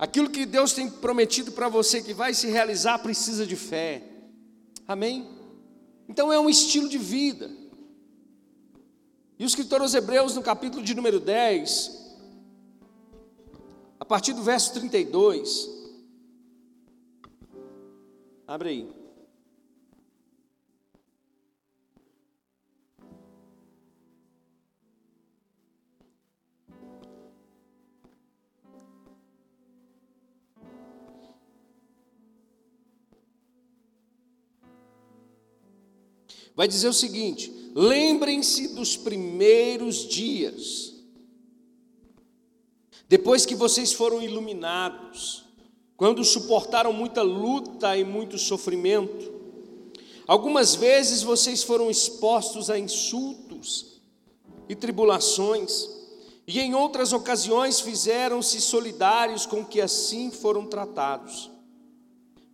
Aquilo que Deus tem prometido para você que vai se realizar precisa de fé. Amém? Então é um estilo de vida. E o escritor aos Hebreus, no capítulo de número 10, a partir do verso 32, abre aí. Vai dizer o seguinte: lembrem-se dos primeiros dias, depois que vocês foram iluminados, quando suportaram muita luta e muito sofrimento. Algumas vezes vocês foram expostos a insultos e tribulações, e em outras ocasiões fizeram-se solidários com que assim foram tratados.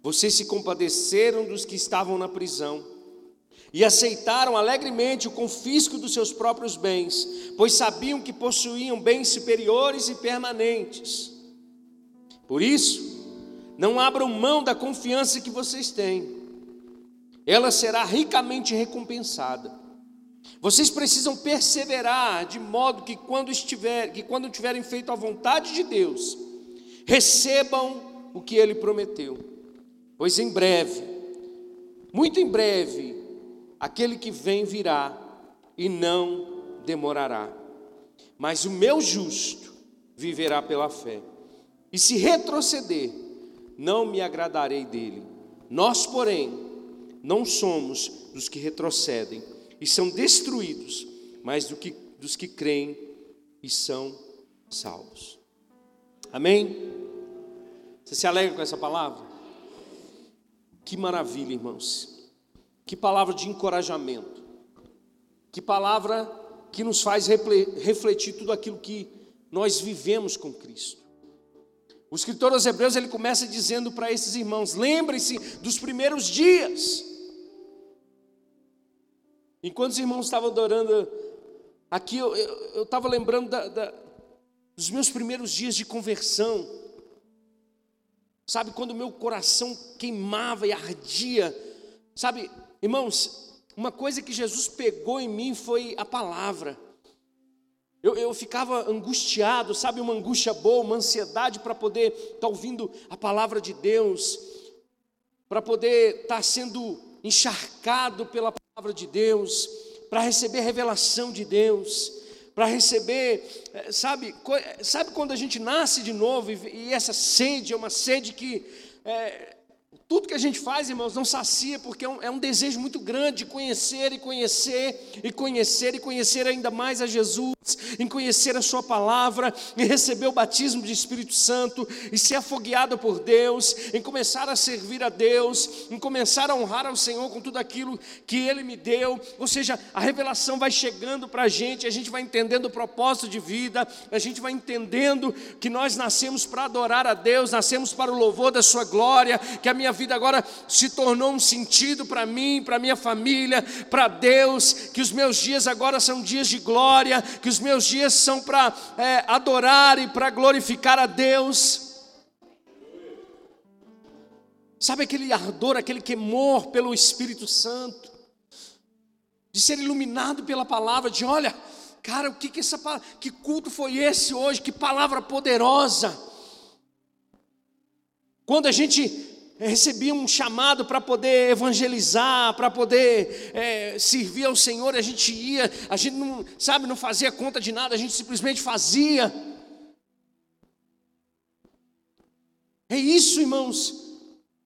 Vocês se compadeceram dos que estavam na prisão e aceitaram alegremente o confisco dos seus próprios bens, pois sabiam que possuíam bens superiores e permanentes. Por isso, não abram mão da confiança que vocês têm, ela será ricamente recompensada. Vocês precisam perseverar de modo que quando estiver, que quando tiverem feito a vontade de Deus, recebam o que ele prometeu. Pois em breve, muito em breve, Aquele que vem virá e não demorará. Mas o meu justo viverá pela fé. E se retroceder, não me agradarei dele. Nós, porém, não somos dos que retrocedem e são destruídos, mas do que, dos que creem e são salvos. Amém? Você se alegra com essa palavra? Que maravilha, irmãos. Que palavra de encorajamento. Que palavra que nos faz refletir tudo aquilo que nós vivemos com Cristo. O escritor aos Hebreus ele começa dizendo para esses irmãos: lembrem-se dos primeiros dias. Enquanto os irmãos estavam adorando aqui, eu estava lembrando da, da, dos meus primeiros dias de conversão. Sabe, quando meu coração queimava e ardia. Sabe, Irmãos, uma coisa que Jesus pegou em mim foi a palavra. Eu, eu ficava angustiado, sabe, uma angústia boa, uma ansiedade para poder estar tá ouvindo a palavra de Deus, para poder estar tá sendo encharcado pela palavra de Deus, para receber revelação de Deus, para receber, eh, sabe, sabe quando a gente nasce de novo e, e essa sede é uma sede que é, tudo que a gente faz, irmãos, não sacia, porque é um, é um, desejo muito grande de conhecer e conhecer e conhecer e conhecer ainda mais a Jesus, em conhecer a Sua palavra, em receber o batismo de Espírito Santo, e ser afogueado por Deus, em começar a servir a Deus, em começar a honrar ao Senhor com tudo aquilo que Ele me deu. Ou seja, a revelação vai chegando para a gente, a gente vai entendendo o propósito de vida, a gente vai entendendo que nós nascemos para adorar a Deus, nascemos para o louvor da Sua glória, que a minha vida agora se tornou um sentido para mim, para minha família, para Deus, que os meus dias agora são dias de glória, que os meus dias são para é, adorar e para glorificar a Deus. Sabe aquele ardor, aquele queimor pelo Espírito Santo, de ser iluminado pela palavra, de olha, cara, o que que essa que culto foi esse hoje? Que palavra poderosa! Quando a gente recebia um chamado para poder evangelizar, para poder é, servir ao Senhor, a gente ia, a gente não, sabe, não fazia conta de nada, a gente simplesmente fazia. É isso, irmãos,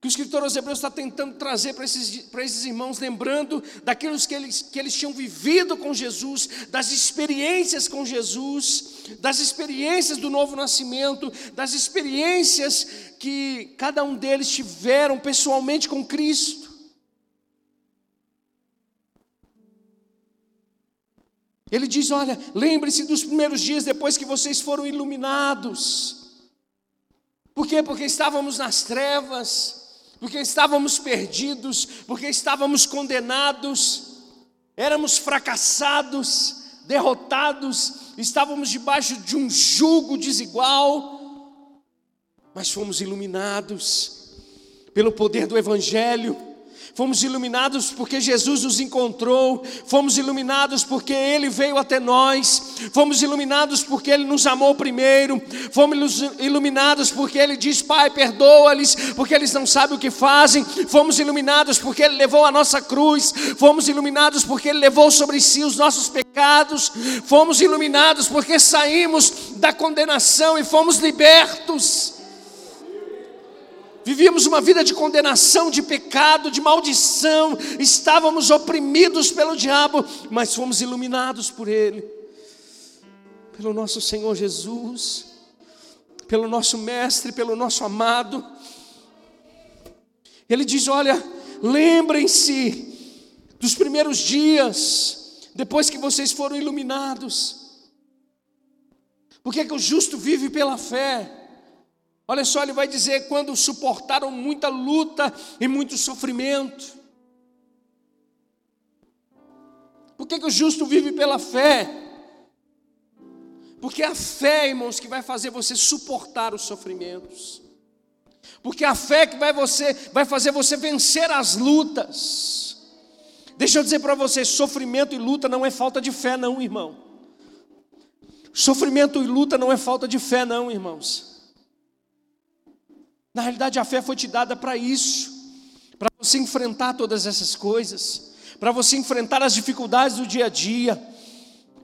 que o escritor aos Hebreus está tentando trazer para esses, para esses irmãos, lembrando daquilo que eles, que eles tinham vivido com Jesus, das experiências com Jesus, das experiências do novo nascimento, das experiências que cada um deles tiveram pessoalmente com Cristo. Ele diz: Olha, lembre-se dos primeiros dias depois que vocês foram iluminados. Por quê? Porque estávamos nas trevas porque estávamos perdidos, porque estávamos condenados, éramos fracassados, derrotados, estávamos debaixo de um jugo desigual. mas fomos iluminados pelo poder do Evangelho Fomos iluminados porque Jesus nos encontrou, fomos iluminados porque Ele veio até nós, fomos iluminados porque Ele nos amou primeiro, fomos iluminados porque Ele diz: Pai, perdoa-lhes, porque eles não sabem o que fazem, fomos iluminados porque Ele levou a nossa cruz, fomos iluminados porque Ele levou sobre si os nossos pecados, fomos iluminados porque saímos da condenação e fomos libertos. Vivíamos uma vida de condenação, de pecado, de maldição, estávamos oprimidos pelo diabo, mas fomos iluminados por Ele, pelo nosso Senhor Jesus, pelo nosso Mestre, pelo nosso amado. Ele diz: Olha, lembrem-se dos primeiros dias, depois que vocês foram iluminados. Por que, é que o justo vive pela fé? Olha só, ele vai dizer: quando suportaram muita luta e muito sofrimento. Por que, que o justo vive pela fé? Porque é a fé, irmãos, que vai fazer você suportar os sofrimentos. Porque é a fé que vai, você, vai fazer você vencer as lutas. Deixa eu dizer para você: sofrimento e luta não é falta de fé, não, irmão. Sofrimento e luta não é falta de fé, não, irmãos. Na realidade, a fé foi te dada para isso, para você enfrentar todas essas coisas, para você enfrentar as dificuldades do dia a dia,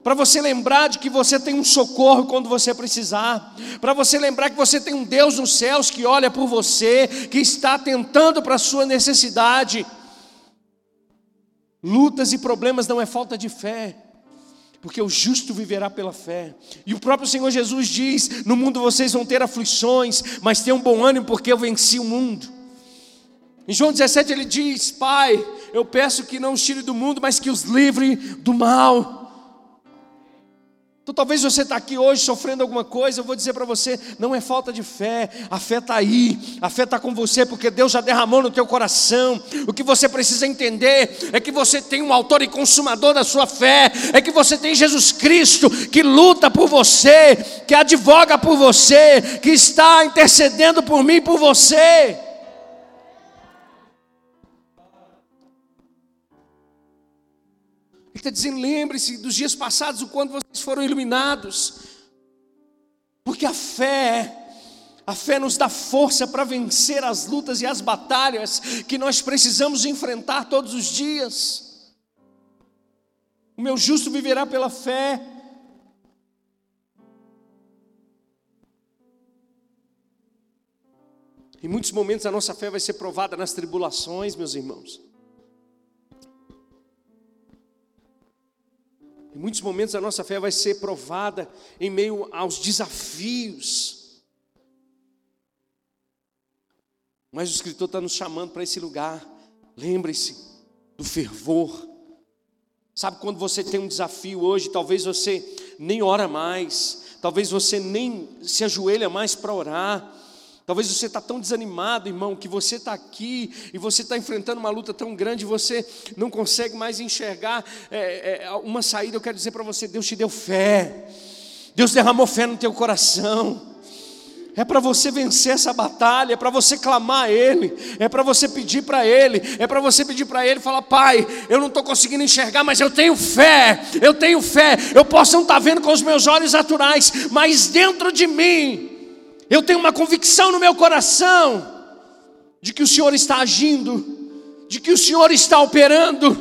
para você lembrar de que você tem um socorro quando você precisar, para você lembrar que você tem um Deus nos céus que olha por você, que está atentando para a sua necessidade. Lutas e problemas não é falta de fé, porque o justo viverá pela fé. E o próprio Senhor Jesus diz: No mundo vocês vão ter aflições, mas tenham bom ânimo, porque eu venci o mundo. Em João 17 ele diz: Pai, eu peço que não os tire do mundo, mas que os livre do mal. Então talvez você está aqui hoje sofrendo alguma coisa, eu vou dizer para você, não é falta de fé, a fé está aí, a fé está com você, porque Deus já derramou no teu coração. O que você precisa entender é que você tem um autor e consumador da sua fé, é que você tem Jesus Cristo que luta por você, que advoga por você, que está intercedendo por mim e por você. Ele está dizendo: lembre-se dos dias passados, o quanto vocês foram iluminados, porque a fé, a fé nos dá força para vencer as lutas e as batalhas que nós precisamos enfrentar todos os dias. O meu justo viverá pela fé. Em muitos momentos a nossa fé vai ser provada nas tribulações, meus irmãos. Em muitos momentos a nossa fé vai ser provada em meio aos desafios. Mas o escritor está nos chamando para esse lugar. Lembre-se do fervor. Sabe quando você tem um desafio hoje, talvez você nem ora mais, talvez você nem se ajoelha mais para orar. Talvez você está tão desanimado, irmão, que você está aqui e você está enfrentando uma luta tão grande, você não consegue mais enxergar é, é, uma saída. Eu quero dizer para você: Deus te deu fé, Deus derramou fé no teu coração. É para você vencer essa batalha, é para você clamar a Ele, é para você pedir para Ele, é para você pedir para Ele, falar: Pai, eu não estou conseguindo enxergar, mas eu tenho fé, eu tenho fé. Eu posso não estar tá vendo com os meus olhos naturais, mas dentro de mim eu tenho uma convicção no meu coração de que o Senhor está agindo, de que o Senhor está operando.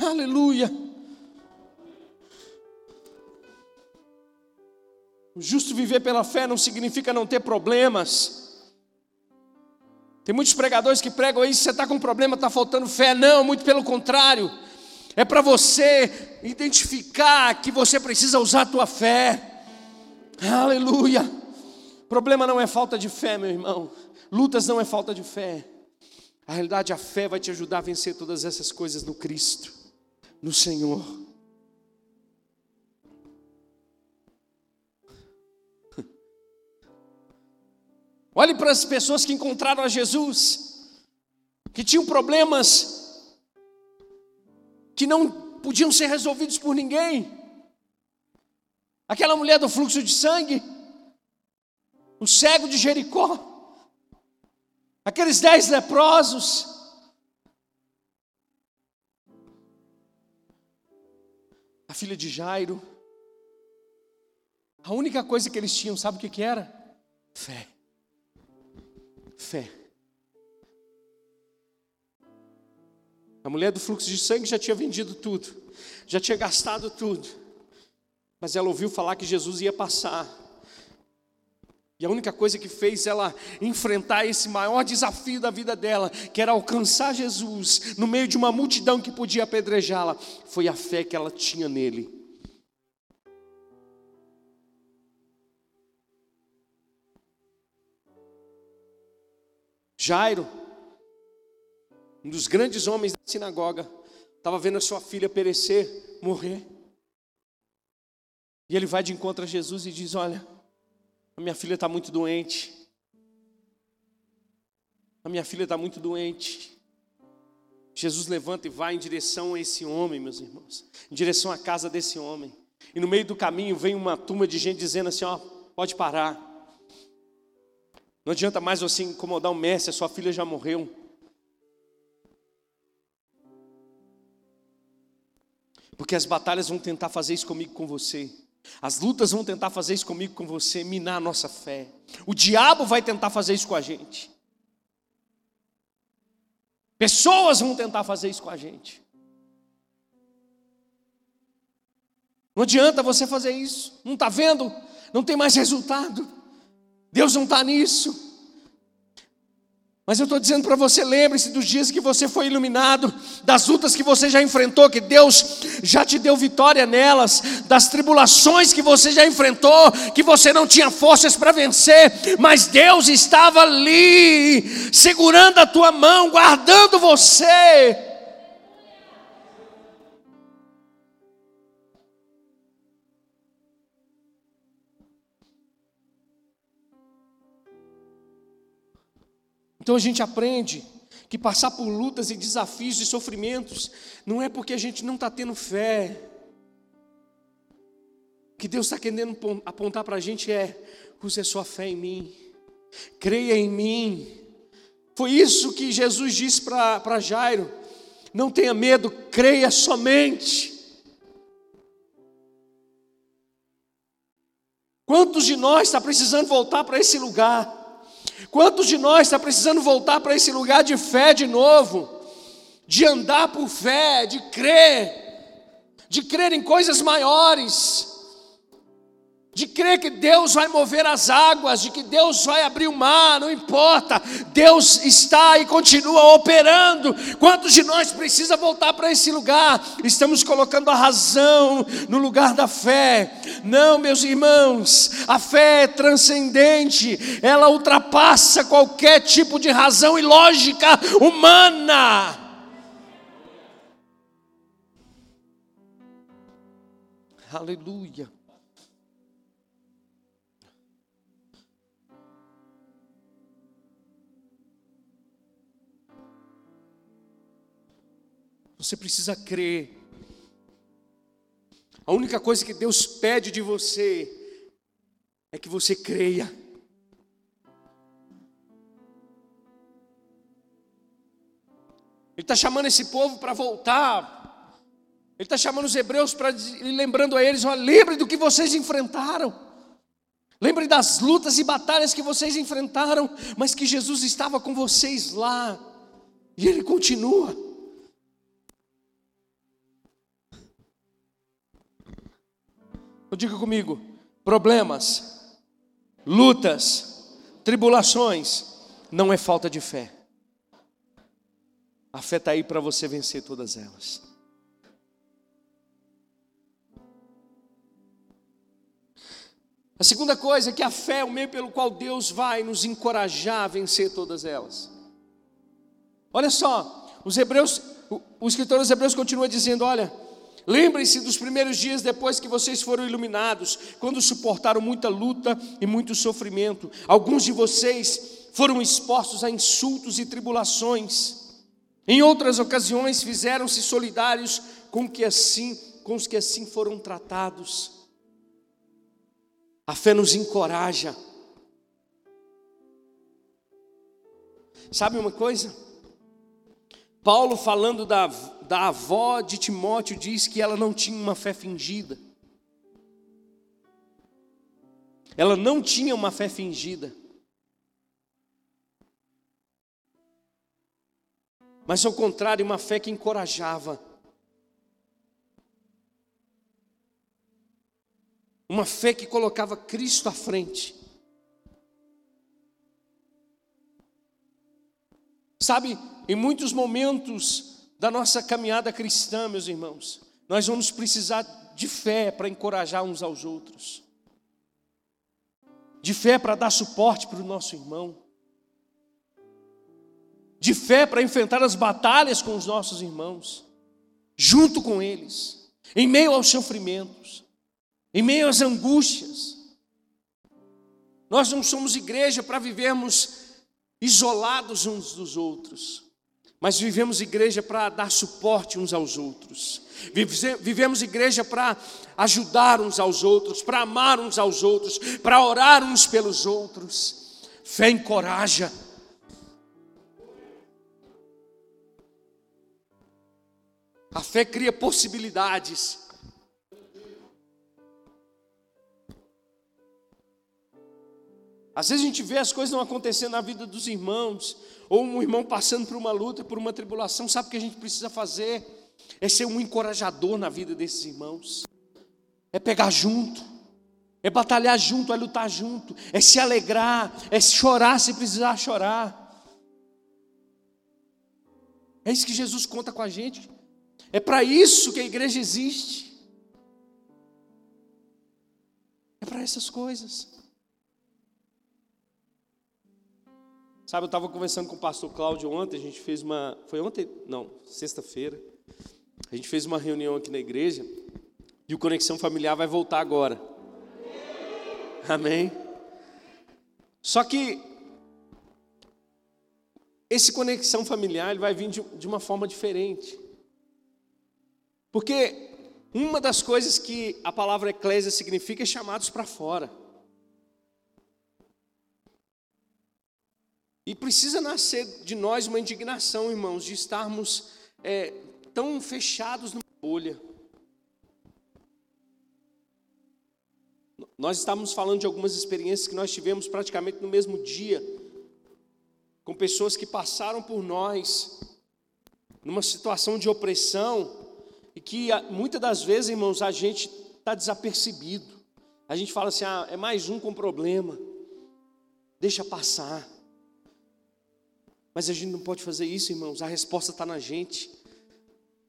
Aleluia. O justo viver pela fé não significa não ter problemas. Tem muitos pregadores que pregam aí, você está com problema, está faltando fé. Não, muito pelo contrário. É para você identificar que você precisa usar a tua fé. Aleluia. Problema não é falta de fé, meu irmão. Lutas não é falta de fé. A realidade, a fé vai te ajudar a vencer todas essas coisas no Cristo, no Senhor. Olhe para as pessoas que encontraram a Jesus, que tinham problemas que não podiam ser resolvidos por ninguém. Aquela mulher do fluxo de sangue. o cego de Jericó, aqueles dez leprosos, a filha de Jairo. A única coisa que eles tinham, sabe o que, que era? Fé. Fé. A mulher do fluxo de sangue já tinha vendido tudo, já tinha gastado tudo, mas ela ouviu falar que Jesus ia passar. E a única coisa que fez ela enfrentar esse maior desafio da vida dela, que era alcançar Jesus no meio de uma multidão que podia apedrejá-la, foi a fé que ela tinha nele. Jairo, um dos grandes homens da sinagoga, estava vendo a sua filha perecer, morrer. E ele vai de encontro a Jesus e diz: Olha, a minha filha está muito doente. A minha filha está muito doente. Jesus levanta e vai em direção a esse homem, meus irmãos, em direção à casa desse homem. E no meio do caminho vem uma turma de gente dizendo assim: Ó, pode parar. Não adianta mais você incomodar o mestre, a sua filha já morreu. Porque as batalhas vão tentar fazer isso comigo com você. As lutas vão tentar fazer isso comigo com você, minar a nossa fé. O diabo vai tentar fazer isso com a gente. Pessoas vão tentar fazer isso com a gente. Não adianta você fazer isso. Não está vendo? Não tem mais resultado. Deus não está nisso. Mas eu estou dizendo para você, lembre-se dos dias que você foi iluminado, das lutas que você já enfrentou, que Deus já te deu vitória nelas, das tribulações que você já enfrentou, que você não tinha forças para vencer, mas Deus estava ali, segurando a tua mão, guardando você. Então a gente aprende que passar por lutas e desafios e sofrimentos não é porque a gente não está tendo fé. O que Deus está querendo apontar para a gente é: use a sua fé em mim, creia em mim. Foi isso que Jesus disse para Jairo: não tenha medo, creia somente. Quantos de nós está precisando voltar para esse lugar? Quantos de nós está precisando voltar para esse lugar de fé de novo? De andar por fé, de crer, de crer em coisas maiores, de crer que Deus vai mover as águas, de que Deus vai abrir o mar, não importa, Deus está e continua operando. Quantos de nós precisa voltar para esse lugar? Estamos colocando a razão no lugar da fé. Não, meus irmãos, a fé é transcendente, ela ultrapassa qualquer tipo de razão e lógica humana. Aleluia. Você precisa crer. A única coisa que Deus pede de você é que você creia. Ele está chamando esse povo para voltar. Ele está chamando os hebreus para lembrando a eles: lembre do que vocês enfrentaram. Lembre das lutas e batalhas que vocês enfrentaram, mas que Jesus estava com vocês lá. E Ele continua. Diga comigo: problemas, lutas, tribulações, não é falta de fé. A fé está aí para você vencer todas elas. A segunda coisa é que a fé é o meio pelo qual Deus vai nos encorajar a vencer todas elas. Olha só, os hebreus, o, escritor dos hebreus continua dizendo: olha, Lembrem-se dos primeiros dias depois que vocês foram iluminados, quando suportaram muita luta e muito sofrimento. Alguns de vocês foram expostos a insultos e tribulações. Em outras ocasiões fizeram-se solidários com que assim, com os que assim foram tratados. A fé nos encoraja. Sabe uma coisa? Paulo, falando da, da avó de Timóteo, diz que ela não tinha uma fé fingida. Ela não tinha uma fé fingida. Mas ao contrário, uma fé que encorajava. Uma fé que colocava Cristo à frente. Sabe, em muitos momentos da nossa caminhada cristã, meus irmãos, nós vamos precisar de fé para encorajar uns aos outros, de fé para dar suporte para o nosso irmão, de fé para enfrentar as batalhas com os nossos irmãos, junto com eles, em meio aos sofrimentos, em meio às angústias. Nós não somos igreja para vivermos isolados uns dos outros, mas vivemos igreja para dar suporte uns aos outros. Vivemos igreja para ajudar uns aos outros, para amar uns aos outros, para orar uns pelos outros. Fé encoraja. A fé cria possibilidades. Às vezes a gente vê as coisas não acontecendo na vida dos irmãos, ou um irmão passando por uma luta, por uma tribulação, sabe o que a gente precisa fazer? É ser um encorajador na vida desses irmãos, é pegar junto, é batalhar junto, é lutar junto, é se alegrar, é chorar se precisar chorar. É isso que Jesus conta com a gente, é para isso que a igreja existe, é para essas coisas. Sabe, eu estava conversando com o pastor Cláudio ontem, a gente fez uma. Foi ontem? Não, sexta-feira. A gente fez uma reunião aqui na igreja e o Conexão Familiar vai voltar agora. Amém? Só que esse Conexão Familiar ele vai vir de, de uma forma diferente. Porque uma das coisas que a palavra eclésia significa é chamados para fora. E precisa nascer de nós uma indignação, irmãos, de estarmos é, tão fechados numa bolha. Nós estávamos falando de algumas experiências que nós tivemos praticamente no mesmo dia, com pessoas que passaram por nós, numa situação de opressão, e que muitas das vezes, irmãos, a gente está desapercebido. A gente fala assim: ah, é mais um com problema, deixa passar. Mas a gente não pode fazer isso, irmãos. A resposta está na gente.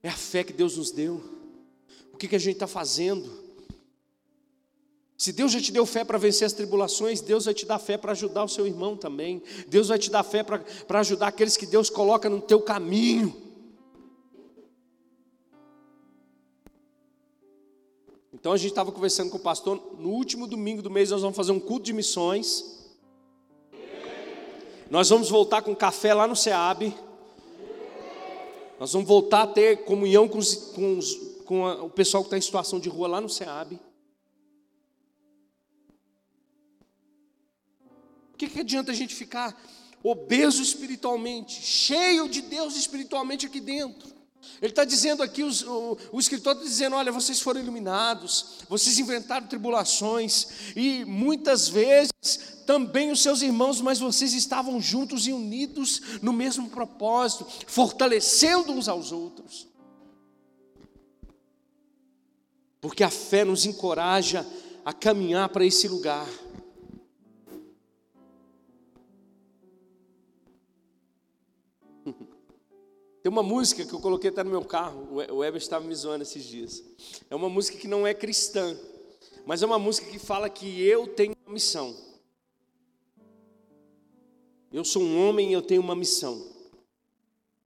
É a fé que Deus nos deu. O que, que a gente está fazendo? Se Deus já te deu fé para vencer as tribulações, Deus vai te dar fé para ajudar o seu irmão também. Deus vai te dar fé para ajudar aqueles que Deus coloca no teu caminho. Então a gente estava conversando com o pastor, no último domingo do mês nós vamos fazer um culto de missões. Nós vamos voltar com café lá no SEAB. Nós vamos voltar a ter comunhão com, os, com, os, com a, o pessoal que está em situação de rua lá no SEAB. O que, que adianta a gente ficar obeso espiritualmente, cheio de Deus espiritualmente aqui dentro? Ele está dizendo aqui, o, o, escritor está dizendo: olha, vocês foram iluminados, vocês inventaram tribulações, e muitas vezes também os seus irmãos, mas vocês estavam juntos e unidos no mesmo propósito, fortalecendo uns aos outros. Porque a fé nos encoraja a caminhar para esse lugar. Tem uma música que eu coloquei até no meu carro, o Weber estava me zoando esses dias. É uma música que não é cristã, mas é uma música que fala que eu tenho uma missão. Eu sou um homem e eu tenho uma missão.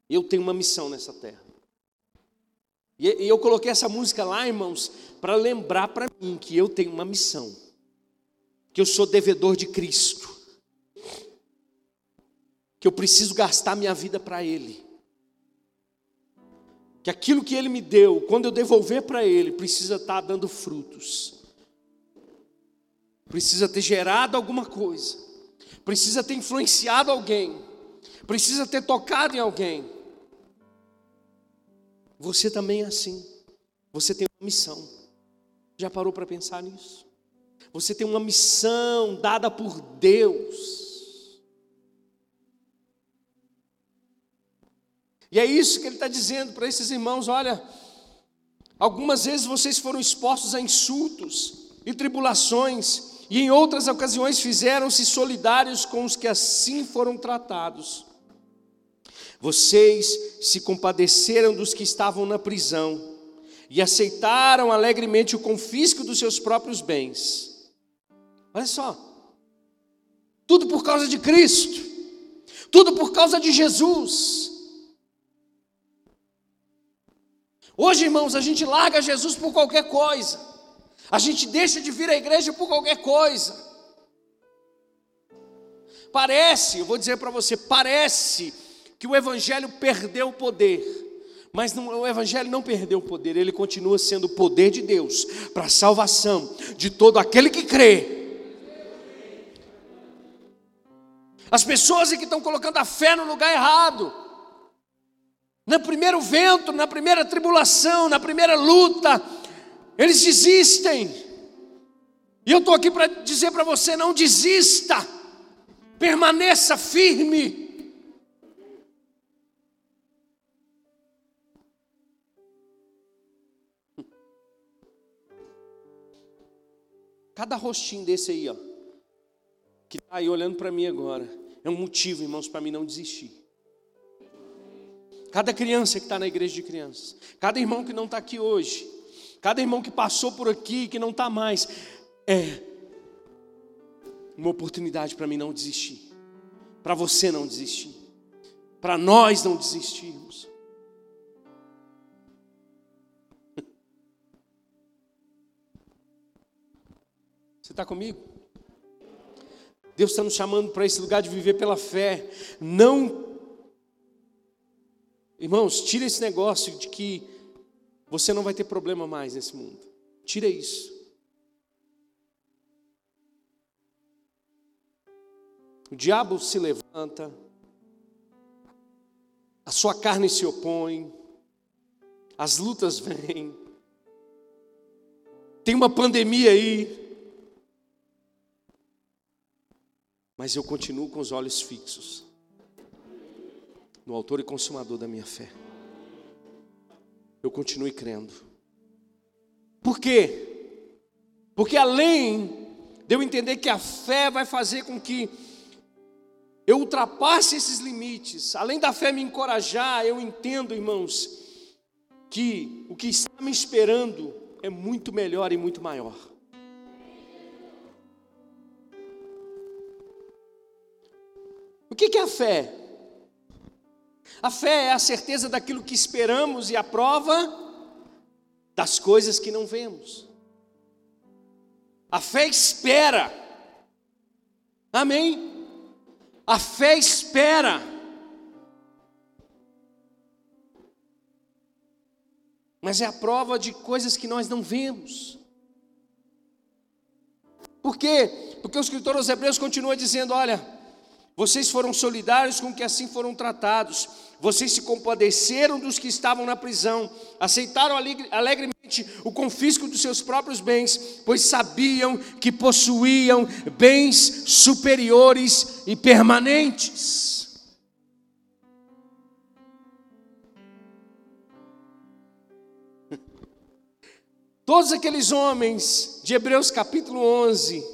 Eu tenho uma missão nessa terra. E eu coloquei essa música lá, irmãos, para lembrar para mim que eu tenho uma missão. Que eu sou devedor de Cristo. Que eu preciso gastar minha vida para Ele que aquilo que Ele me deu, quando eu devolver para Ele, precisa estar tá dando frutos, precisa ter gerado alguma coisa, precisa ter influenciado alguém, precisa ter tocado em alguém. Você também é assim. Você tem uma missão. Já parou para pensar nisso? Você tem uma missão dada por Deus. E é isso que ele está dizendo para esses irmãos: olha, algumas vezes vocês foram expostos a insultos e tribulações, e em outras ocasiões fizeram-se solidários com os que assim foram tratados. Vocês se compadeceram dos que estavam na prisão e aceitaram alegremente o confisco dos seus próprios bens. Olha só, tudo por causa de Cristo, tudo por causa de Jesus. Hoje, irmãos, a gente larga Jesus por qualquer coisa. A gente deixa de vir à igreja por qualquer coisa. Parece, eu vou dizer para você, parece que o evangelho perdeu o poder. Mas não, o Evangelho não perdeu o poder, ele continua sendo o poder de Deus para a salvação de todo aquele que crê. As pessoas que estão colocando a fé no lugar errado, no primeiro vento, na primeira tribulação, na primeira luta, eles desistem. E eu estou aqui para dizer para você: não desista, permaneça firme. Cada rostinho desse aí, ó, que está aí olhando para mim agora, é um motivo, irmãos, para mim não desistir. Cada criança que está na igreja de crianças, cada irmão que não está aqui hoje, cada irmão que passou por aqui que não está mais, é uma oportunidade para mim não desistir, para você não desistir, para nós não desistirmos. Você está comigo? Deus está nos chamando para esse lugar de viver pela fé, não Irmãos, tira esse negócio de que você não vai ter problema mais nesse mundo. Tira isso. O diabo se levanta, a sua carne se opõe, as lutas vêm, tem uma pandemia aí, mas eu continuo com os olhos fixos no Autor e Consumador da minha fé. Eu continue crendo. Por quê? Porque além de eu entender que a fé vai fazer com que eu ultrapasse esses limites, além da fé me encorajar, eu entendo, irmãos, que o que está me esperando é muito melhor e muito maior. O que é a fé? A fé é a certeza daquilo que esperamos e a prova das coisas que não vemos. A fé espera. Amém? A fé espera. Mas é a prova de coisas que nós não vemos. Por quê? Porque o escritor aos Hebreus continua dizendo: olha, vocês foram solidários com que assim foram tratados. Vocês se compadeceram dos que estavam na prisão, aceitaram alegremente o confisco dos seus próprios bens, pois sabiam que possuíam bens superiores e permanentes. Todos aqueles homens de Hebreus capítulo 11,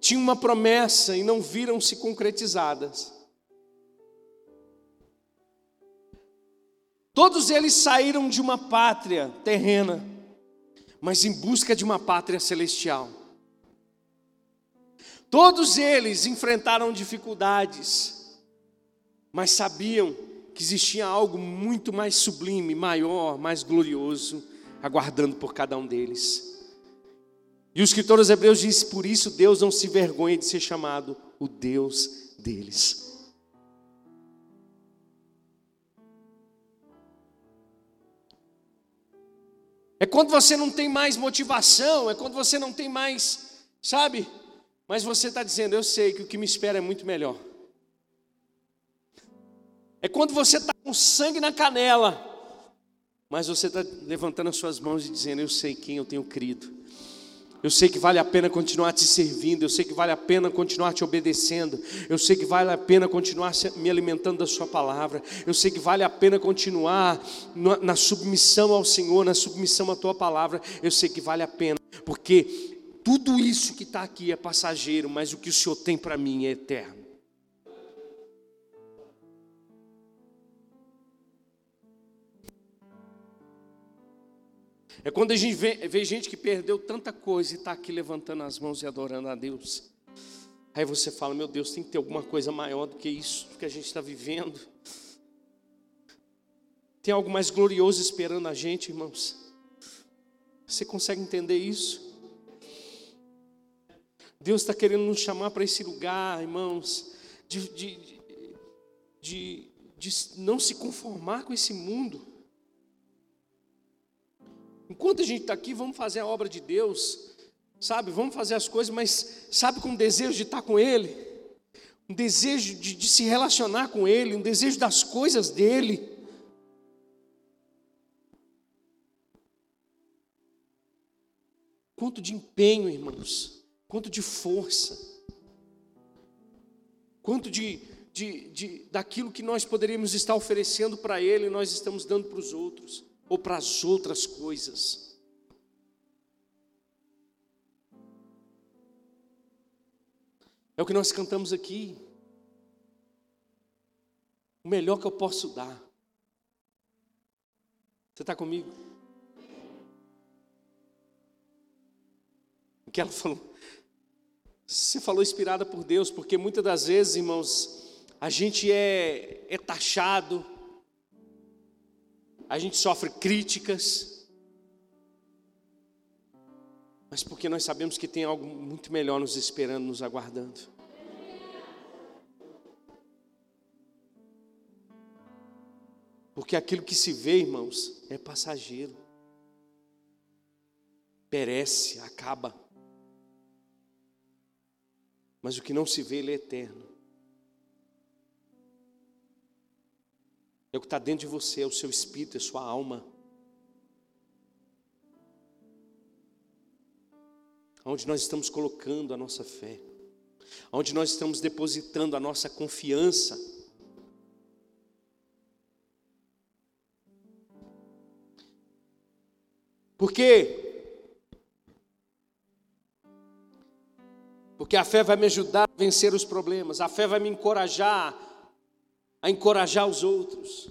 tinham uma promessa e não viram se concretizadas. Todos eles saíram de uma pátria terrena, mas em busca de uma pátria celestial. Todos eles enfrentaram dificuldades, mas sabiam que existia algo muito mais sublime, maior, mais glorioso, aguardando por cada um deles. E o escritor aos Hebreus diz: Por isso Deus não se vergonha de ser chamado o Deus deles. É quando você não tem mais motivação, é quando você não tem mais, sabe? Mas você está dizendo: Eu sei que o que me espera é muito melhor. É quando você está com sangue na canela, mas você está levantando as suas mãos e dizendo: Eu sei quem eu tenho crido. Eu sei que vale a pena continuar te servindo, eu sei que vale a pena continuar te obedecendo, eu sei que vale a pena continuar me alimentando da Sua palavra, eu sei que vale a pena continuar na submissão ao Senhor, na submissão à Tua palavra, eu sei que vale a pena, porque tudo isso que está aqui é passageiro, mas o que o Senhor tem para mim é eterno. É quando a gente vê, vê gente que perdeu tanta coisa e está aqui levantando as mãos e adorando a Deus. Aí você fala: Meu Deus, tem que ter alguma coisa maior do que isso que a gente está vivendo. Tem algo mais glorioso esperando a gente, irmãos. Você consegue entender isso? Deus está querendo nos chamar para esse lugar, irmãos, de, de, de, de não se conformar com esse mundo. Enquanto a gente está aqui, vamos fazer a obra de Deus, sabe? Vamos fazer as coisas, mas sabe com um desejo de estar com Ele, um desejo de, de se relacionar com Ele, um desejo das coisas dEle. Quanto de empenho, irmãos, quanto de força, quanto de, de, de daquilo que nós poderíamos estar oferecendo para Ele, nós estamos dando para os outros ou para as outras coisas. É o que nós cantamos aqui. O melhor que eu posso dar. Você está comigo? O que ela falou? Você falou inspirada por Deus, porque muitas das vezes, irmãos, a gente é, é taxado, a gente sofre críticas, mas porque nós sabemos que tem algo muito melhor nos esperando, nos aguardando. Porque aquilo que se vê, irmãos, é passageiro, perece, acaba. Mas o que não se vê, ele é eterno. É o que está dentro de você, é o seu espírito, é sua alma. Onde nós estamos colocando a nossa fé, onde nós estamos depositando a nossa confiança. Por quê? Porque a fé vai me ajudar a vencer os problemas, a fé vai me encorajar a encorajar os outros.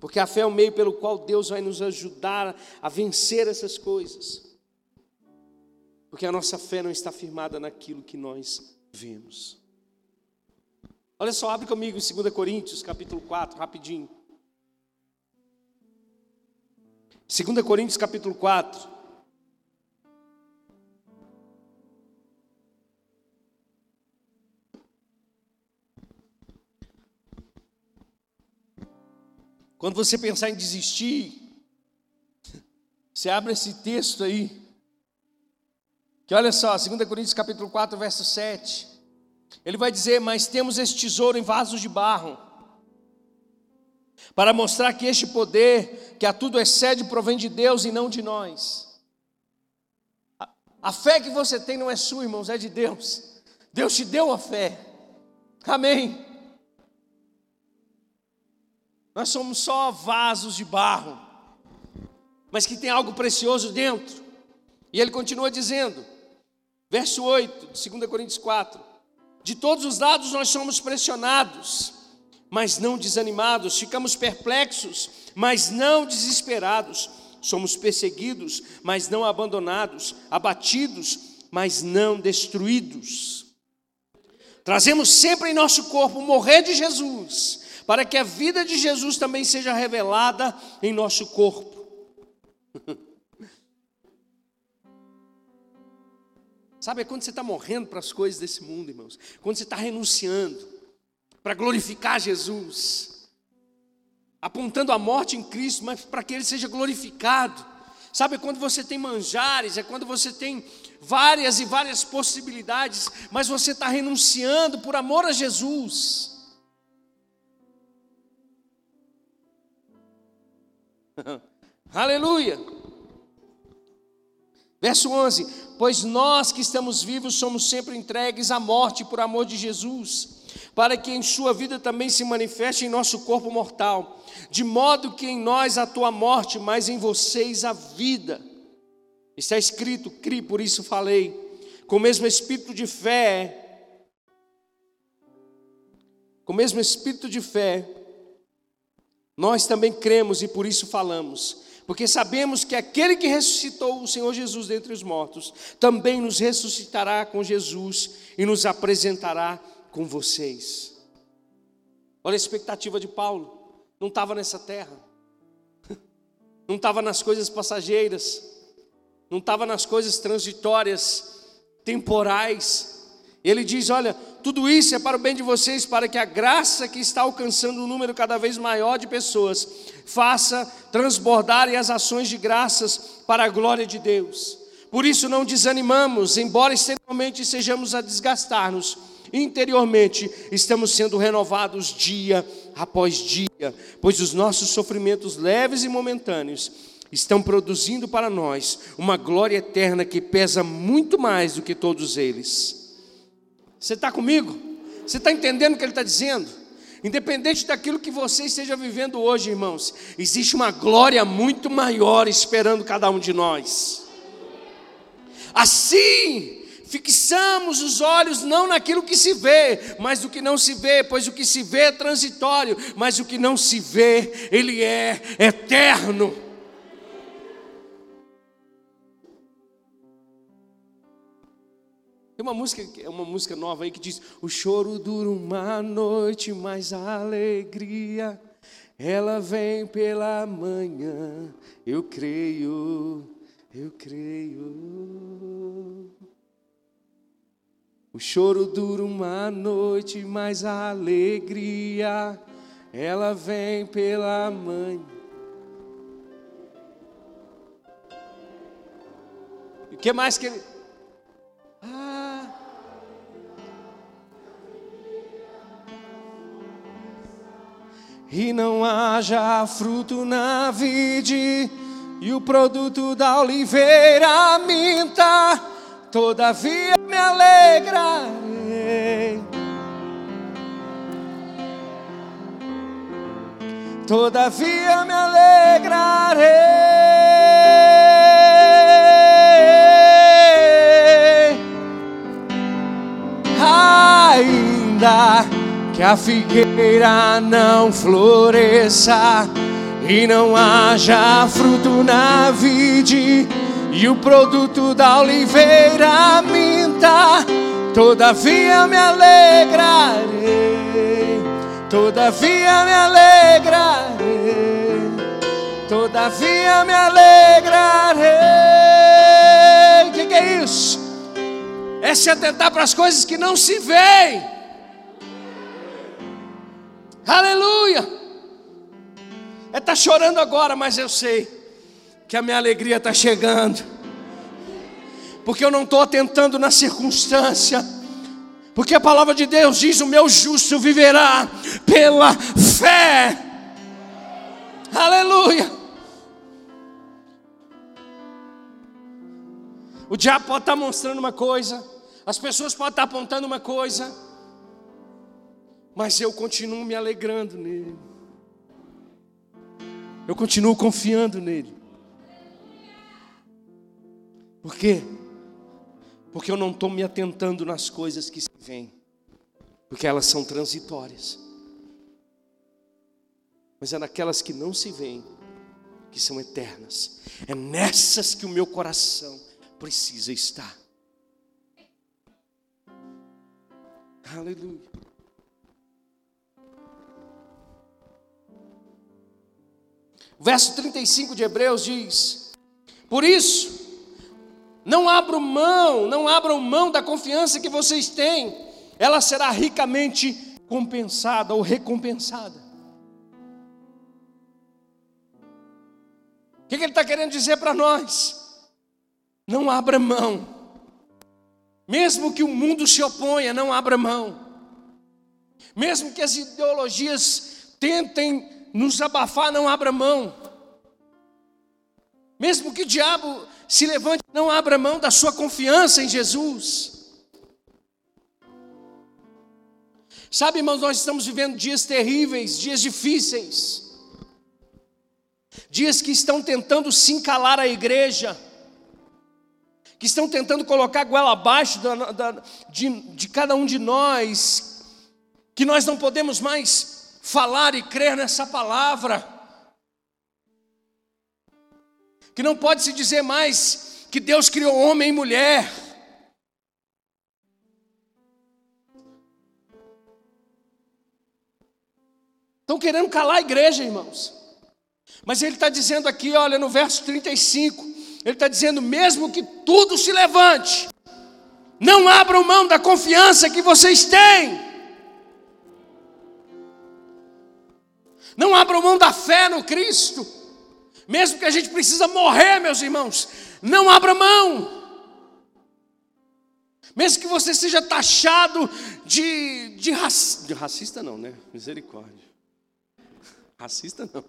Porque a fé é o meio pelo qual Deus vai nos ajudar a vencer essas coisas. Porque a nossa fé não está firmada naquilo que nós vemos. Olha só, abre comigo em 2 Coríntios, capítulo 4, rapidinho. 2 Coríntios, capítulo 4. Quando você pensar em desistir, você abre esse texto aí, que olha só, 2 Coríntios capítulo 4, verso 7. Ele vai dizer: Mas temos este tesouro em vasos de barro, para mostrar que este poder, que a tudo excede, provém de Deus e não de nós. A, a fé que você tem não é sua, irmãos, é de Deus. Deus te deu a fé. Amém. Nós somos só vasos de barro, mas que tem algo precioso dentro. E ele continua dizendo, verso 8, de 2 Coríntios 4: De todos os lados nós somos pressionados, mas não desanimados, ficamos perplexos, mas não desesperados, somos perseguidos, mas não abandonados, abatidos, mas não destruídos. Trazemos sempre em nosso corpo o morrer de Jesus para que a vida de Jesus também seja revelada em nosso corpo. Sabe, é quando você está morrendo para as coisas desse mundo, irmãos, quando você está renunciando para glorificar Jesus, apontando a morte em Cristo, mas para que Ele seja glorificado. Sabe, é quando você tem manjares, é quando você tem várias e várias possibilidades, mas você está renunciando por amor a Jesus. Aleluia. Verso 11: Pois nós que estamos vivos somos sempre entregues à morte por amor de Jesus, para que em Sua vida também se manifeste em nosso corpo mortal, de modo que em nós a morte, mas em vocês a vida. Está escrito, cri, por isso falei, com o mesmo espírito de fé, com o mesmo espírito de fé, nós também cremos e por isso falamos porque sabemos que aquele que ressuscitou o Senhor Jesus dentre os mortos, também nos ressuscitará com Jesus e nos apresentará com vocês. Olha a expectativa de Paulo, não estava nessa terra, não estava nas coisas passageiras, não estava nas coisas transitórias, temporais. Ele diz: Olha, tudo isso é para o bem de vocês, para que a graça que está alcançando um número cada vez maior de pessoas faça transbordarem as ações de graças para a glória de Deus. Por isso não desanimamos, embora exteriormente sejamos a desgastar-nos, interiormente estamos sendo renovados dia após dia, pois os nossos sofrimentos leves e momentâneos estão produzindo para nós uma glória eterna que pesa muito mais do que todos eles. Você está comigo? Você está entendendo o que ele está dizendo? Independente daquilo que você esteja vivendo hoje, irmãos, existe uma glória muito maior esperando cada um de nós. Assim, fixamos os olhos não naquilo que se vê, mas do que não se vê, pois o que se vê é transitório, mas o que não se vê, ele é eterno. Tem uma música, uma música nova aí que diz: O choro dura uma noite, mas a alegria ela vem pela manhã. Eu creio, eu creio. O choro dura uma noite, mas a alegria ela vem pela manhã. O que mais que ele e não haja fruto na vide, e o produto da oliveira minta, todavia me alegrarei. Todavia me alegrarei. Ainda que a figueira não floresça e não haja fruto na vide e o produto da oliveira minta, todavia me alegrarei, todavia me alegrarei, todavia me alegrarei. O que, que é isso? É se atentar para as coisas que não se veem. Aleluia! É tá chorando agora, mas eu sei que a minha alegria está chegando. Porque eu não estou atentando na circunstância. Porque a palavra de Deus diz: o meu justo viverá pela fé. Aleluia! O diabo pode estar tá mostrando uma coisa, as pessoas podem estar tá apontando uma coisa, mas eu continuo me alegrando nele. Eu continuo confiando nele. Por quê? Porque eu não estou me atentando nas coisas que se vêm, porque elas são transitórias. Mas é naquelas que não se veem, que são eternas. É nessas que o meu coração precisa estar. Aleluia. O verso 35 de Hebreus diz: Por isso, não abram mão, não abram mão da confiança que vocês têm, ela será ricamente compensada ou recompensada. O que, que ele está querendo dizer para nós? Não abra mão, mesmo que o mundo se oponha, não abra mão, mesmo que as ideologias tentem nos abafar, não abra mão. Mesmo que o diabo se levante, não abra mão da sua confiança em Jesus. Sabe, irmãos, nós estamos vivendo dias terríveis, dias difíceis, dias que estão tentando se encalar a igreja, que estão tentando colocar a goela abaixo da, da, de, de cada um de nós, que nós não podemos mais falar e crer nessa palavra, que não pode se dizer mais que Deus criou homem e mulher, Estão querendo calar a igreja, irmãos. Mas ele está dizendo aqui, olha, no verso 35, ele está dizendo: mesmo que tudo se levante, não abram mão da confiança que vocês têm. Não abram mão da fé no Cristo. Mesmo que a gente precisa morrer, meus irmãos, não abra mão. Mesmo que você seja taxado de, de, de racista, não, né? Misericórdia. Racista não.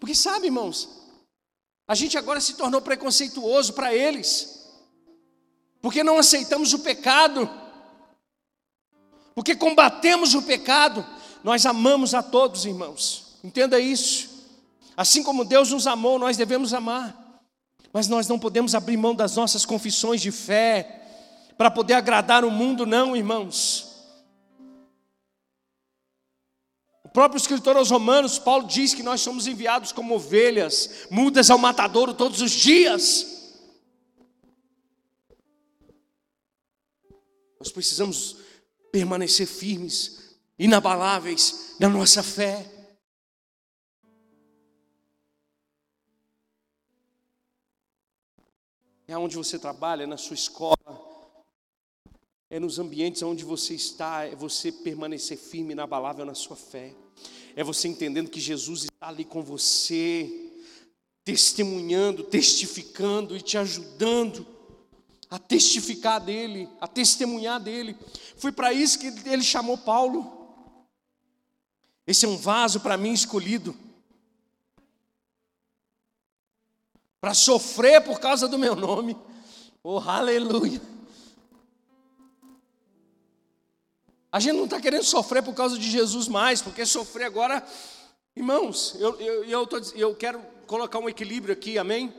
Porque sabe, irmãos, a gente agora se tornou preconceituoso para eles, porque não aceitamos o pecado, porque combatemos o pecado, nós amamos a todos, irmãos, entenda isso. Assim como Deus nos amou, nós devemos amar, mas nós não podemos abrir mão das nossas confissões de fé para poder agradar o mundo, não, irmãos. próprio escritor aos Romanos, Paulo diz que nós somos enviados como ovelhas, mudas ao matadouro todos os dias. Nós precisamos permanecer firmes, inabaláveis na nossa fé. É onde você trabalha, é na sua escola, é nos ambientes onde você está, é você permanecer firme, inabalável na sua fé é você entendendo que Jesus está ali com você, testemunhando, testificando e te ajudando a testificar dele, a testemunhar dele. Foi para isso que ele chamou Paulo. Esse é um vaso para mim escolhido. Para sofrer por causa do meu nome. Oh, aleluia. A gente não está querendo sofrer por causa de Jesus mais, porque sofrer agora, irmãos, eu, eu, eu, tô, eu quero colocar um equilíbrio aqui, amém?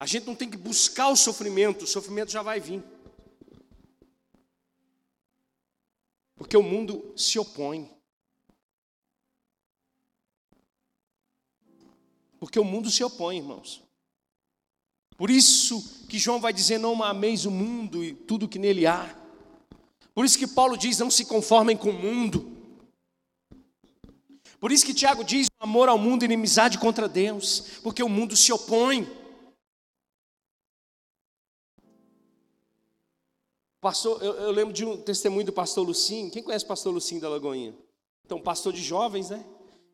A gente não tem que buscar o sofrimento, o sofrimento já vai vir. Porque o mundo se opõe. Porque o mundo se opõe, irmãos. Por isso que João vai dizer: Não ameis o mundo e tudo que nele há. Por isso que Paulo diz: não se conformem com o mundo. Por isso que Tiago diz: amor ao mundo e inimizade contra Deus, porque o mundo se opõe. Pastor, eu, eu lembro de um testemunho do pastor Lucim. Quem conhece o pastor Lucim da Lagoinha? Então, pastor de jovens, né?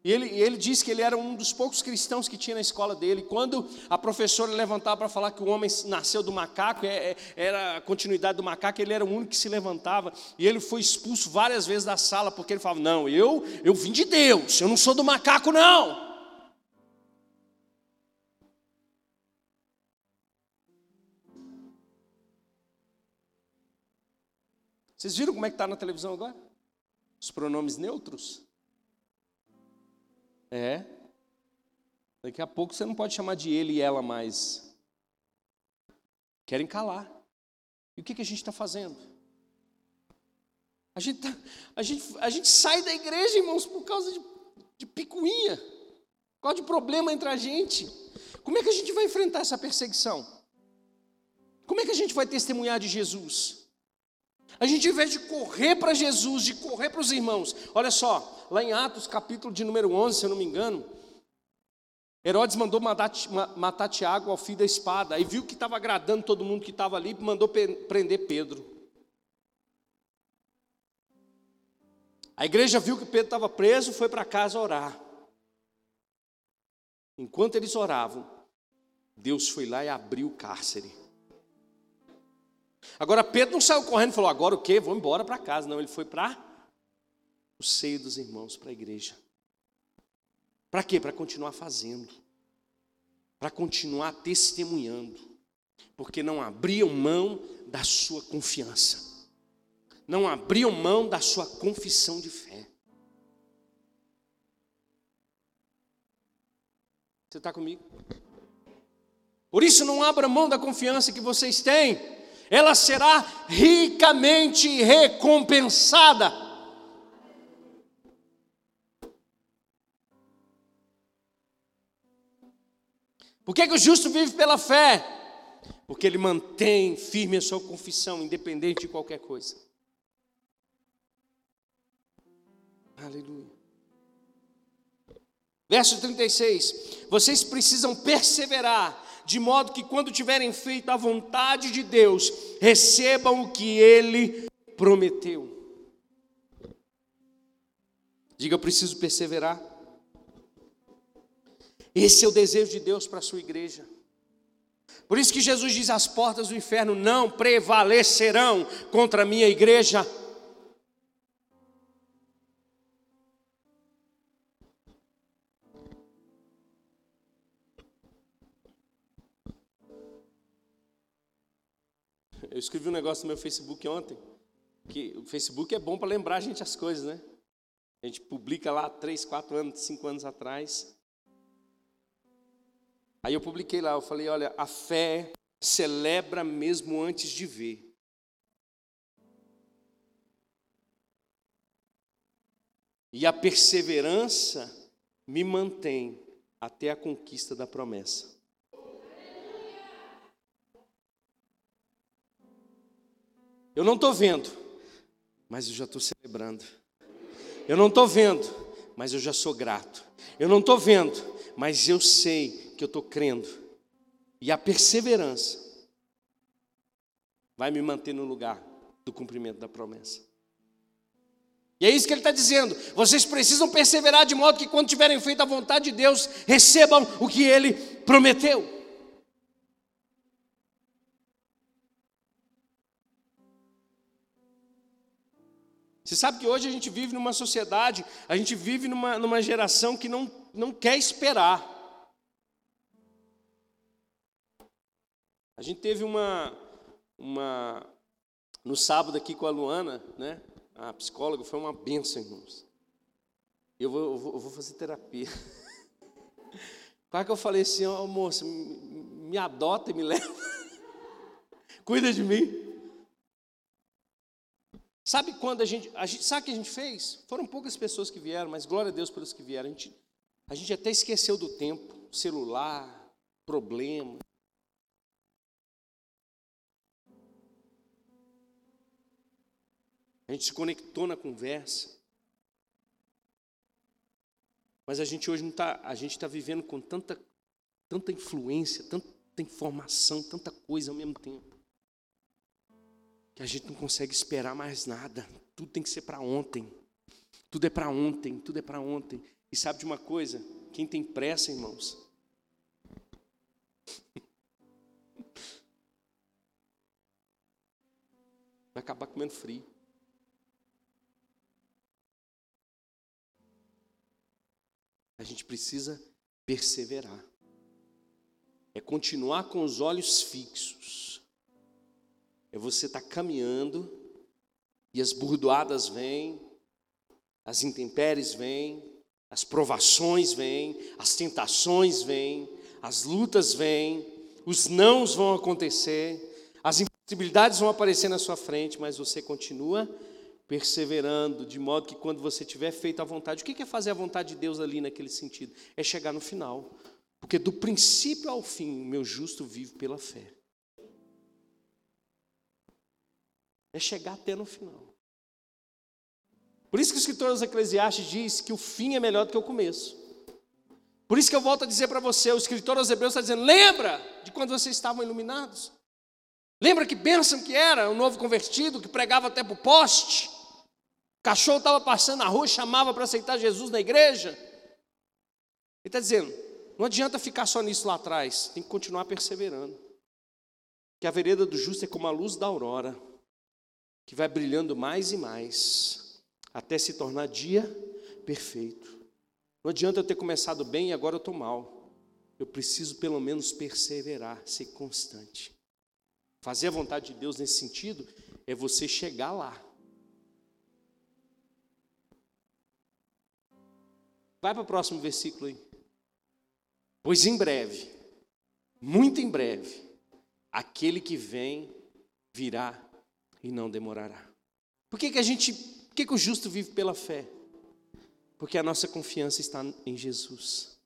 E ele, ele disse que ele era um dos poucos cristãos que tinha na escola dele. Quando a professora levantava para falar que o homem nasceu do macaco, é, é, era a continuidade do macaco, ele era o único que se levantava. E ele foi expulso várias vezes da sala, porque ele falava: Não, eu, eu vim de Deus, eu não sou do macaco, não. Vocês viram como é que está na televisão agora? Os pronomes neutros? É. Daqui a pouco você não pode chamar de ele e ela mais. Querem calar. E o que, que a gente está fazendo? A gente, tá, a, gente, a gente sai da igreja, irmãos, por causa de, de picuinha, por causa de problema entre a gente. Como é que a gente vai enfrentar essa perseguição? Como é que a gente vai testemunhar de Jesus? A gente, em vez de correr para Jesus, de correr para os irmãos, olha só, lá em Atos, capítulo de número 11, se eu não me engano, Herodes mandou matar, matar Tiago ao fio da espada, aí viu que estava agradando todo mundo que estava ali, mandou prender Pedro. A igreja viu que Pedro estava preso, foi para casa orar. Enquanto eles oravam, Deus foi lá e abriu o cárcere. Agora Pedro não saiu correndo e falou: agora o quê? Vou embora para casa. Não, ele foi para o seio dos irmãos, para a igreja. Para quê? Para continuar fazendo. para continuar testemunhando, porque não abriam mão da sua confiança, não abriam mão da sua confissão de fé. Você está comigo? Por isso, não abra mão da confiança que vocês têm, ela será ricamente recompensada. Por que, que o justo vive pela fé? Porque ele mantém firme a sua confissão, independente de qualquer coisa. Aleluia. Verso 36: Vocês precisam perseverar, de modo que quando tiverem feito a vontade de Deus, recebam o que Ele prometeu. Diga, preciso perseverar. Esse é o desejo de Deus para a sua igreja. Por isso que Jesus diz: as portas do inferno não prevalecerão contra a minha igreja. Eu escrevi um negócio no meu Facebook ontem, que o Facebook é bom para lembrar a gente as coisas, né? A gente publica lá três, quatro anos, cinco anos atrás. Aí eu publiquei lá, eu falei, olha, a fé celebra mesmo antes de ver. E a perseverança me mantém até a conquista da promessa. Eu não estou vendo, mas eu já estou celebrando. Eu não estou vendo, mas eu já sou grato. Eu não estou vendo, mas eu sei que eu estou crendo. E a perseverança vai me manter no lugar do cumprimento da promessa. E é isso que ele está dizendo. Vocês precisam perseverar de modo que, quando tiverem feito a vontade de Deus, recebam o que ele prometeu. Você sabe que hoje a gente vive numa sociedade, a gente vive numa, numa geração que não, não quer esperar. A gente teve uma, uma. No sábado aqui com a Luana, né? A psicóloga foi uma benção, irmãos. Eu vou, eu vou, eu vou fazer terapia. Quase que eu falei assim, ó oh, moça, me adota e me leva. Cuida de mim. Sabe quando a gente, a gente, sabe o que a gente fez? Foram poucas pessoas que vieram, mas glória a Deus pelos que vieram. A gente, a gente até esqueceu do tempo, celular, problema. A gente se conectou na conversa. Mas a gente hoje não está, a gente está vivendo com tanta, tanta influência, tanta informação, tanta coisa ao mesmo tempo que a gente não consegue esperar mais nada. Tudo tem que ser para ontem. Tudo é para ontem, tudo é para ontem. E sabe de uma coisa? Quem tem pressa, irmãos, vai acabar comendo frio. A gente precisa perseverar. É continuar com os olhos fixos é você estar tá caminhando e as burdoadas vêm, as intempéries vêm, as provações vêm, as tentações vêm, as lutas vêm, os nãos vão acontecer, as impossibilidades vão aparecer na sua frente, mas você continua perseverando, de modo que quando você tiver feito a vontade, o que é fazer a vontade de Deus ali naquele sentido? É chegar no final, porque do princípio ao fim, o meu justo vive pela fé. É chegar até no final. Por isso que o escritor dos Eclesiastes diz que o fim é melhor do que o começo. Por isso que eu volto a dizer para você, o escritor aos Hebreus está dizendo: lembra de quando vocês estavam iluminados? Lembra que bênção que era um novo convertido que pregava até para o poste? O cachorro estava passando na rua chamava para aceitar Jesus na igreja. Ele está dizendo: não adianta ficar só nisso lá atrás, tem que continuar perseverando. Que a vereda do justo é como a luz da aurora que vai brilhando mais e mais, até se tornar dia perfeito. Não adianta eu ter começado bem e agora eu estou mal. eu preciso pelo menos perseverar, ser constante. Fazer a vontade de Deus nesse sentido é você chegar lá. Vai para o próximo versículo aí. Pois em breve, muito em breve, aquele que vem virá e não demorará. Por que, que a gente, por que, que o justo vive pela fé? Porque a nossa confiança está em Jesus.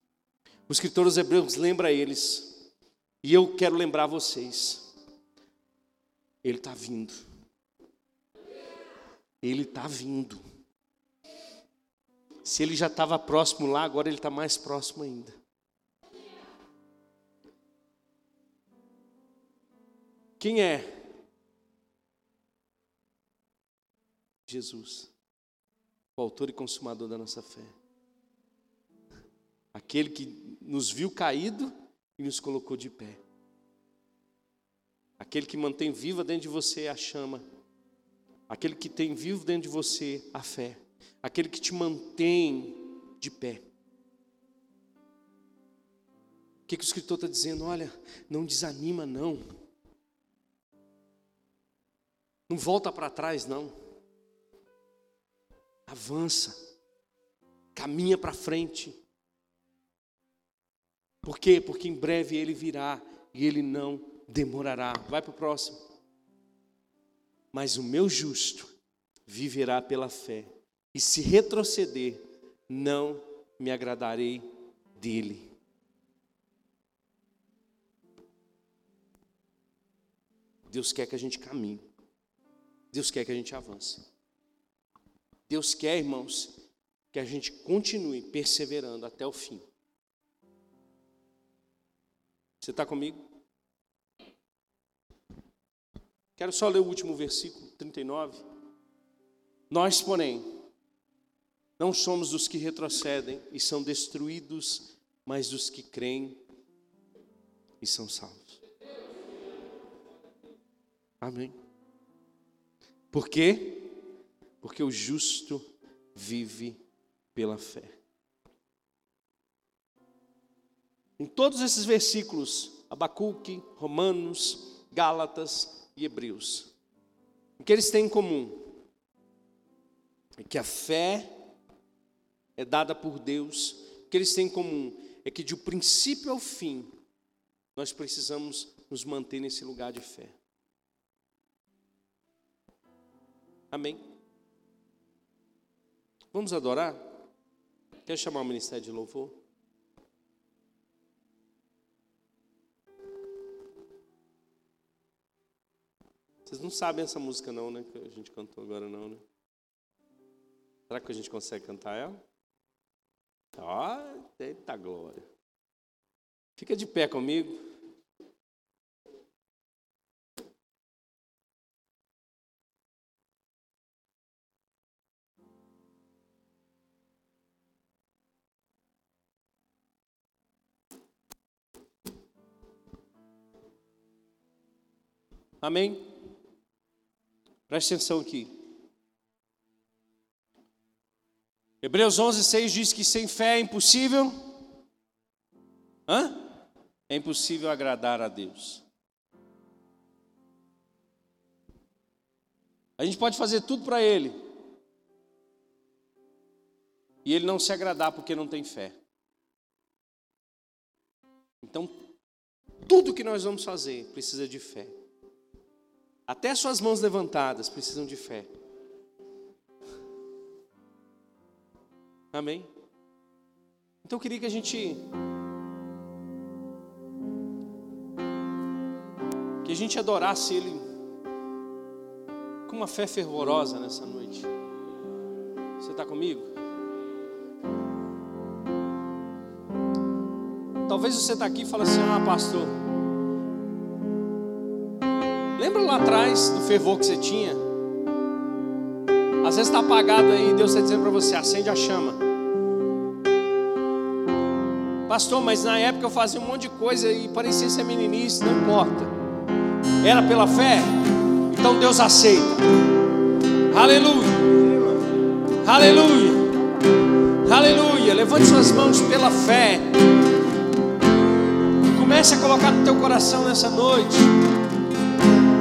O escritor dos Hebreus lembra eles, e eu quero lembrar vocês. Ele está vindo. Ele está vindo. Se ele já estava próximo lá, agora ele está mais próximo ainda. Quem é? Jesus, o autor e consumador da nossa fé. Aquele que nos viu caído e nos colocou de pé. Aquele que mantém viva dentro de você a chama. Aquele que tem vivo dentro de você a fé. Aquele que te mantém de pé. O que, que o escritor está dizendo? Olha, não desanima, não. Não volta para trás, não. Avança. Caminha para frente. Por quê? Porque em breve ele virá e ele não demorará. Vai para o próximo. Mas o meu justo viverá pela fé, e se retroceder, não me agradarei dele. Deus quer que a gente caminhe. Deus quer que a gente avance. Deus quer, irmãos, que a gente continue perseverando até o fim. Você está comigo? Quero só ler o último versículo, 39. Nós, porém, não somos dos que retrocedem e são destruídos, mas dos que creem e são salvos. Amém. Por quê? Porque o justo vive pela fé. Em todos esses versículos, Abacuque, Romanos, Gálatas e Hebreus, o que eles têm em comum? É que a fé é dada por Deus, o que eles têm em comum é que de princípio ao fim, nós precisamos nos manter nesse lugar de fé. Amém? Vamos adorar? Quer chamar o ministério de louvor? Vocês não sabem essa música não, né? Que a gente cantou agora não, né? Será que a gente consegue cantar ela? Ah, eita glória. Fica de pé comigo. Amém? Preste atenção aqui. Hebreus 11, 6 diz que sem fé é impossível. Hã? É impossível agradar a Deus. A gente pode fazer tudo para Ele. E Ele não se agradar porque não tem fé. Então, tudo que nós vamos fazer precisa de fé. Até suas mãos levantadas precisam de fé. Amém? Então eu queria que a gente. Que a gente adorasse Ele com uma fé fervorosa nessa noite. Você está comigo? Talvez você está aqui e fale assim: Ah, pastor. Atrás do fervor que você tinha? Às vezes está apagado aí, Deus está dizendo para você: acende a chama. Pastor, mas na época eu fazia um monte de coisa e parecia ser meninice, não importa. Era pela fé? Então Deus aceita. Aleluia. Aleluia. Aleluia. Levante suas mãos pela fé. Comece a colocar no teu coração nessa noite.